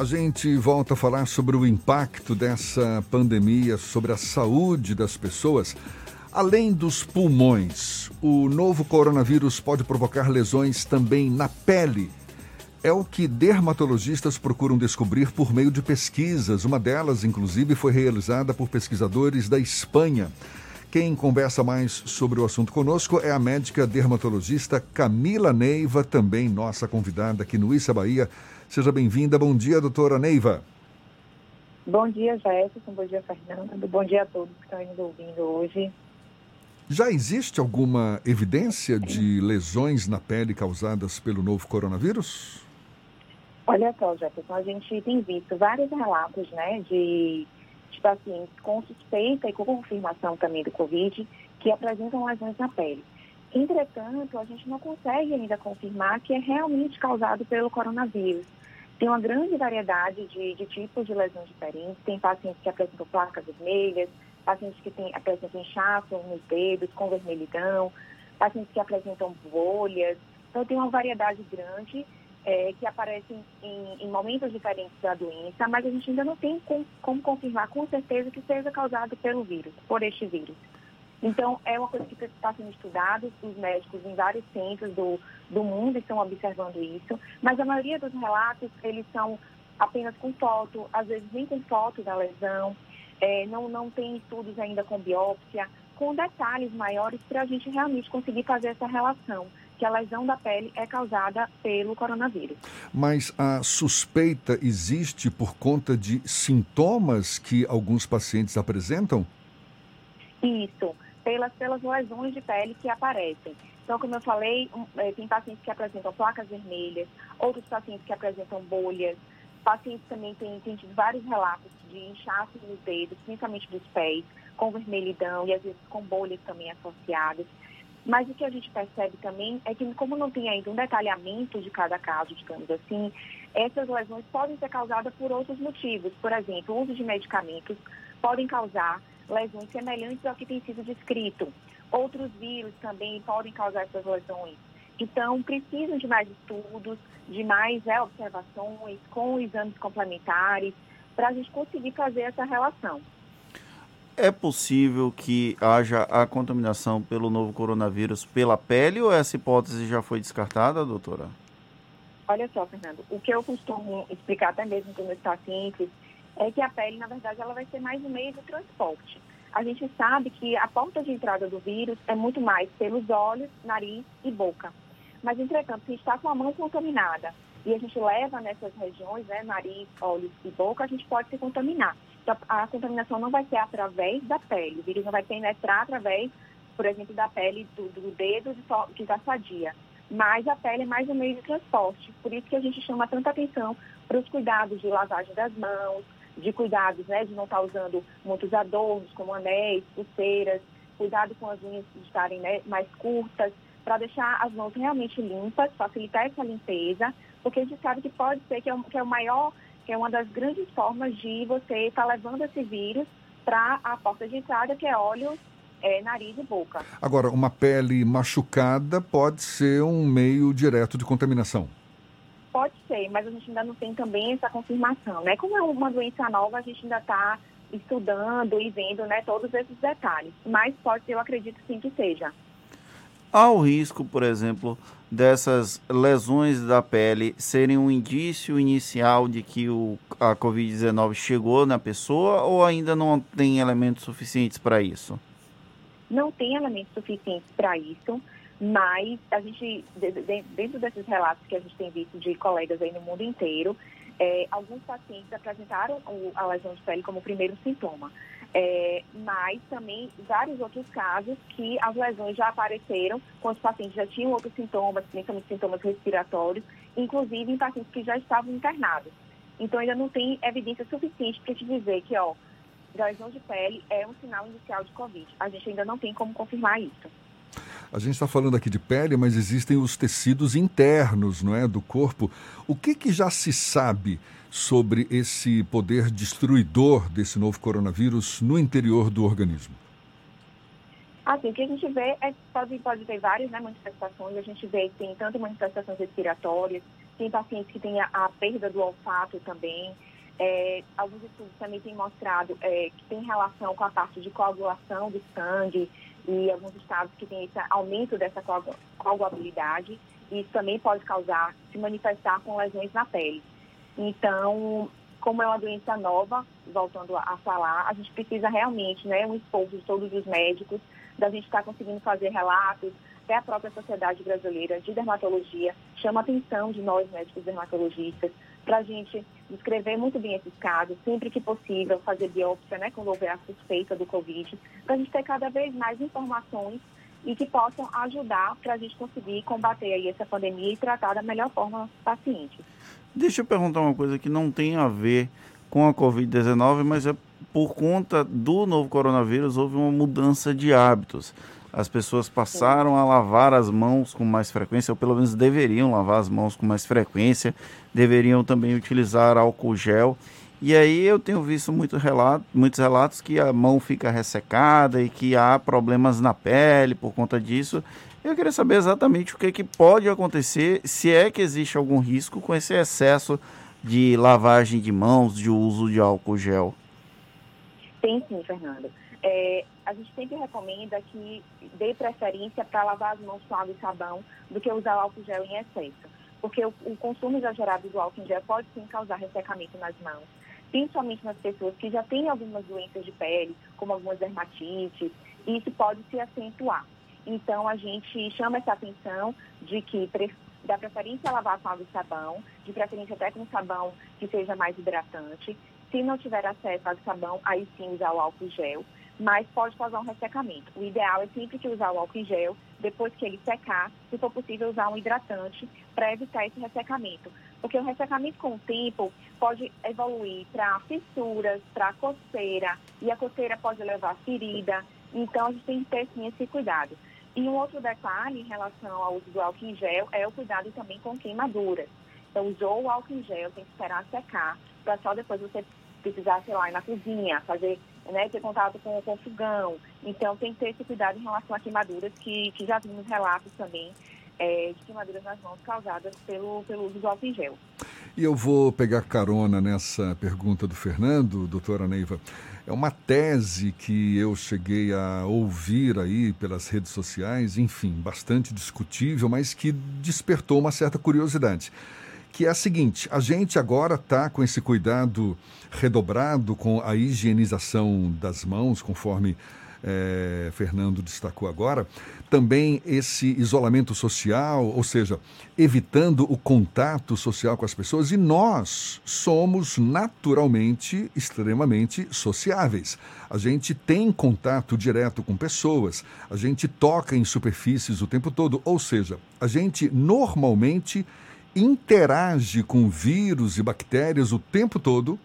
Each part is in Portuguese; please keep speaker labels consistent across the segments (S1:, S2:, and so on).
S1: A gente volta a falar sobre o impacto dessa pandemia sobre a saúde das pessoas. Além dos pulmões, o novo coronavírus pode provocar lesões também na pele. É o que dermatologistas procuram descobrir por meio de pesquisas. Uma delas, inclusive, foi realizada por pesquisadores da Espanha. Quem conversa mais sobre o assunto conosco é a médica dermatologista Camila Neiva, também nossa convidada aqui no Issa Bahia. Seja bem-vinda. Bom dia, doutora Neiva.
S2: Bom dia, Jefferson. Bom dia, Fernando. Bom dia a todos que estão nos ouvindo hoje.
S1: Já existe alguma evidência de lesões na pele causadas pelo novo coronavírus?
S2: Olha só, Jefferson, a gente tem visto vários relatos né, de de pacientes com suspeita e com confirmação também do Covid que apresentam lesões na pele. Entretanto, a gente não consegue ainda confirmar que é realmente causado pelo coronavírus. Tem uma grande variedade de, de tipos de lesões diferentes. Tem pacientes que apresentam placas vermelhas, pacientes que tem, apresentam inchaço nos dedos, com vermelhidão, pacientes que apresentam bolhas. Então, tem uma variedade grande é, que aparecem em, em, momentos diferentes da doença, mas a gente ainda não tem com, como confirmar com certeza que seja causado pelo vírus, por este vírus. Então, é uma coisa que está sendo estudada, os médicos em vários centros do, do mundo estão observando isso, mas a maioria dos relatos, eles são apenas com foto, às vezes nem com foto da lesão, é, não, não tem estudos ainda com biópsia, com detalhes maiores para a gente realmente conseguir fazer essa relação que a lesão da pele é causada pelo coronavírus.
S1: Mas a suspeita existe por conta de sintomas que alguns pacientes apresentam?
S2: Isso, pelas, pelas lesões de pele que aparecem. Então, como eu falei, é, tem pacientes que apresentam placas vermelhas, outros pacientes que apresentam bolhas, pacientes também têm, têm tido vários relatos de inchaço nos dedos, principalmente dos pés, com vermelhidão e às vezes com bolhas também associadas. Mas o que a gente percebe também é que, como não tem ainda um detalhamento de cada caso, digamos assim, essas lesões podem ser causadas por outros motivos. Por exemplo, o uso de medicamentos podem causar lesões semelhantes ao que tem sido descrito. Outros vírus também podem causar essas lesões. Então, precisam de mais estudos, de mais é, observações, com exames complementares, para a gente conseguir fazer essa relação.
S3: É possível que haja a contaminação pelo novo coronavírus pela pele ou essa hipótese já foi descartada, doutora?
S2: Olha só, Fernando, o que eu costumo explicar até mesmo com meus pacientes é que a pele, na verdade, ela vai ser mais um meio de transporte. A gente sabe que a porta de entrada do vírus é muito mais pelos olhos, nariz e boca. Mas, entretanto, se está com a mão contaminada e a gente leva nessas regiões, né, nariz, olhos e boca, a gente pode se contaminar. Então, a contaminação não vai ser através da pele. O vírus não vai penetrar através, por exemplo, da pele do, do dedo que está sadia. Mas a pele é mais um meio de transporte. Por isso que a gente chama tanta atenção para os cuidados de lavagem das mãos, de cuidados né, de não estar tá usando muitos adornos, como anéis, pulseiras, cuidado com as unhas estarem né, mais curtas, para deixar as mãos realmente limpas, facilitar essa limpeza, porque a gente sabe que pode ser que é que é o maior que é uma das grandes formas de você estar tá levando esse vírus para a porta de entrada, que é olhos, é, nariz e boca.
S1: Agora, uma pele machucada pode ser um meio direto de contaminação?
S2: Pode ser, mas a gente ainda não tem também essa confirmação, né? Como é uma doença nova, a gente ainda está estudando e vendo, né, todos esses detalhes. Mas pode ser, eu acredito sim que seja.
S3: Há o risco, por exemplo, dessas lesões da pele serem um indício inicial de que o, a Covid-19 chegou na pessoa ou ainda não tem elementos suficientes para isso?
S2: Não tem elementos suficientes para isso, mas a gente, dentro desses relatos que a gente tem visto de colegas aí no mundo inteiro, é, alguns pacientes apresentaram a lesão de pele como primeiro sintoma. É, mas também vários outros casos que as lesões já apareceram quando os pacientes já tinham outros sintomas, principalmente sintomas respiratórios, inclusive em pacientes que já estavam internados. Então ainda não tem evidência suficiente para te dizer que, ó, lesão de pele é um sinal inicial de Covid. A gente ainda não tem como confirmar isso.
S1: A gente está falando aqui de pele, mas existem os tecidos internos, não é, do corpo. O que, que já se sabe sobre esse poder destruidor desse novo coronavírus no interior do organismo?
S2: Assim, o que a gente vê é que pode, pode ter várias né, manifestações. A gente vê que tem tanto manifestações respiratórias, tem pacientes que têm a, a perda do olfato também. É, alguns estudos também têm mostrado é, que tem relação com a parte de coagulação do sangue e alguns estados que têm esse aumento dessa coagulabilidade. Isso também pode causar, se manifestar com lesões na pele. Então, como é uma doença nova, voltando a, falar, a gente precisa realmente, né, um esforço de todos os médicos, da gente estar tá conseguindo fazer relatos, até a própria Sociedade Brasileira de Dermatologia chama a atenção de nós, médicos dermatologistas, para a gente descrever muito bem esses casos, sempre que possível, fazer biópsia, né, quando houver a suspeita do Covid, para a gente ter cada vez mais informações e que possam ajudar para a gente conseguir combater aí essa pandemia e tratar da melhor forma os pacientes.
S3: Deixa eu perguntar uma coisa que não tem a ver com a Covid-19, mas é por conta do novo coronavírus houve uma mudança de hábitos. As pessoas passaram a lavar as mãos com mais frequência, ou pelo menos deveriam lavar as mãos com mais frequência, deveriam também utilizar álcool gel. E aí eu tenho visto muito relato, muitos relatos que a mão fica ressecada e que há problemas na pele por conta disso. Eu queria saber exatamente o que, que pode acontecer, se é que existe algum risco com esse excesso de lavagem de mãos, de uso de álcool gel.
S2: Tem sim, Fernando. É, a gente sempre recomenda que dê preferência para lavar as mãos com água e sabão do que usar o álcool gel em excesso. Porque o, o consumo exagerado do álcool gel pode sim causar ressecamento nas mãos, principalmente nas pessoas que já têm algumas doenças de pele, como algumas dermatites, e isso pode se acentuar. Então, a gente chama essa atenção de que dá preferência a lavar com água e sabão, de preferência até com sabão que seja mais hidratante. Se não tiver acesso a água e sabão, aí sim usar o álcool gel, mas pode causar um ressecamento. O ideal é sempre que usar o álcool em gel, depois que ele secar, se for possível usar um hidratante para evitar esse ressecamento. Porque o ressecamento com o tempo pode evoluir para fissuras, para coceira, e a coceira pode levar a ferida. Então a gente tem que ter sim esse cuidado. E um outro detalhe em relação ao uso do álcool em gel é o cuidado também com queimaduras. Então, usou o álcool em gel, tem que esperar secar, para só depois você precisar, sei lá, ir na cozinha, fazer, né, ter contato com, com fogão. Então, tem que ter esse cuidado em relação a queimaduras, que, que já vimos relatos também é, de queimaduras nas mãos causadas pelo, pelo uso do álcool em gel.
S1: E eu vou pegar carona nessa pergunta do Fernando, doutora Neiva. É uma tese que eu cheguei a ouvir aí pelas redes sociais, enfim, bastante discutível, mas que despertou uma certa curiosidade. Que é a seguinte: a gente agora está com esse cuidado redobrado com a higienização das mãos, conforme é, Fernando destacou agora, também esse isolamento social, ou seja, evitando o contato social com as pessoas, e nós somos naturalmente extremamente sociáveis. A gente tem contato direto com pessoas, a gente toca em superfícies o tempo todo, ou seja, a gente normalmente interage com vírus e bactérias o tempo todo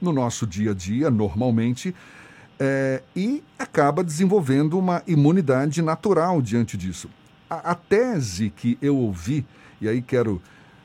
S1: no nosso dia a dia, normalmente é, e acaba desenvolvendo uma imunidade natural diante disso. A, a tese que eu ouvi, e aí quero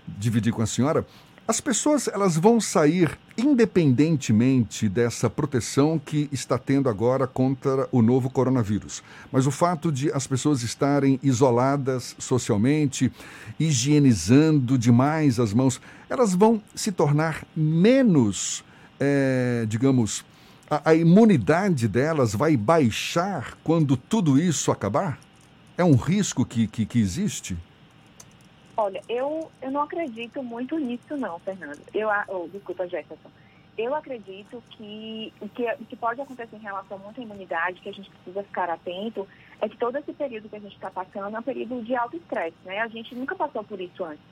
S1: dividir com a senhora, as pessoas elas vão sair independentemente dessa proteção que está tendo agora contra o novo coronavírus. Mas o fato de as pessoas estarem isoladas socialmente, higienizando demais as mãos, elas vão se tornar menos, é, digamos, a, a imunidade delas vai baixar quando tudo isso acabar? É um risco que, que, que existe?
S2: Olha, eu, eu não acredito muito nisso não, Fernando. Eu, oh, desculpa, Jefferson. Eu acredito que o que, que pode acontecer em relação muito à imunidade, que a gente precisa ficar atento, é que todo esse período que a gente está passando é um período de alto estresse, né? A gente nunca passou por isso antes.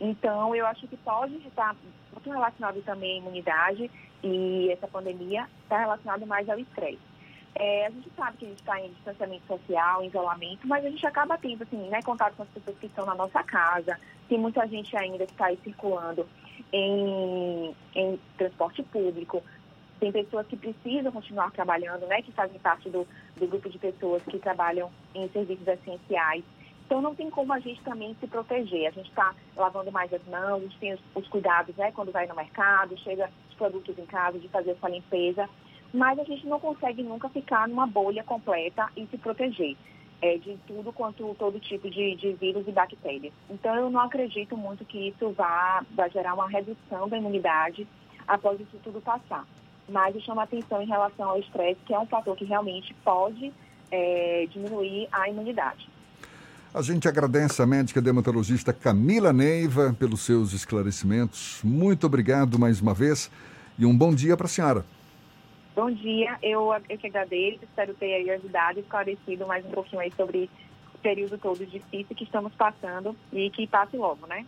S2: Então, eu acho que pode estar muito relacionado também à imunidade e essa pandemia está relacionado mais ao estresse. É, a gente sabe que a gente está em distanciamento social, em isolamento, mas a gente acaba tendo assim, né, contato com as pessoas que estão na nossa casa. Tem muita gente ainda que está aí circulando em, em transporte público. Tem pessoas que precisam continuar trabalhando, né, que fazem parte do, do grupo de pessoas que trabalham em serviços essenciais. Então não tem como a gente também se proteger. A gente está lavando mais as mãos, a gente tem os, os, cuidados, né? Quando vai no mercado, chega os produtos em casa, de fazer essa limpeza. Mas a gente não consegue nunca ficar numa bolha completa e se proteger. é, de tudo quanto todo tipo de, de vírus e bactérias. Então, eu não acredito muito que isso vá, vá gerar uma redução da imunidade após isso tudo passar. Mas eu chamo a atenção em relação ao estresse, que é um fator que realmente pode é, diminuir a imunidade.
S1: A gente agradece a médica dermatologista Camila Neiva pelos seus esclarecimentos. Muito obrigado mais uma vez e um bom dia para a senhora.
S2: Bom dia, eu, eu que agradeço, espero ter aí ajudado e esclarecido mais um pouquinho aí sobre o período todo difícil que estamos passando e que passe logo, né?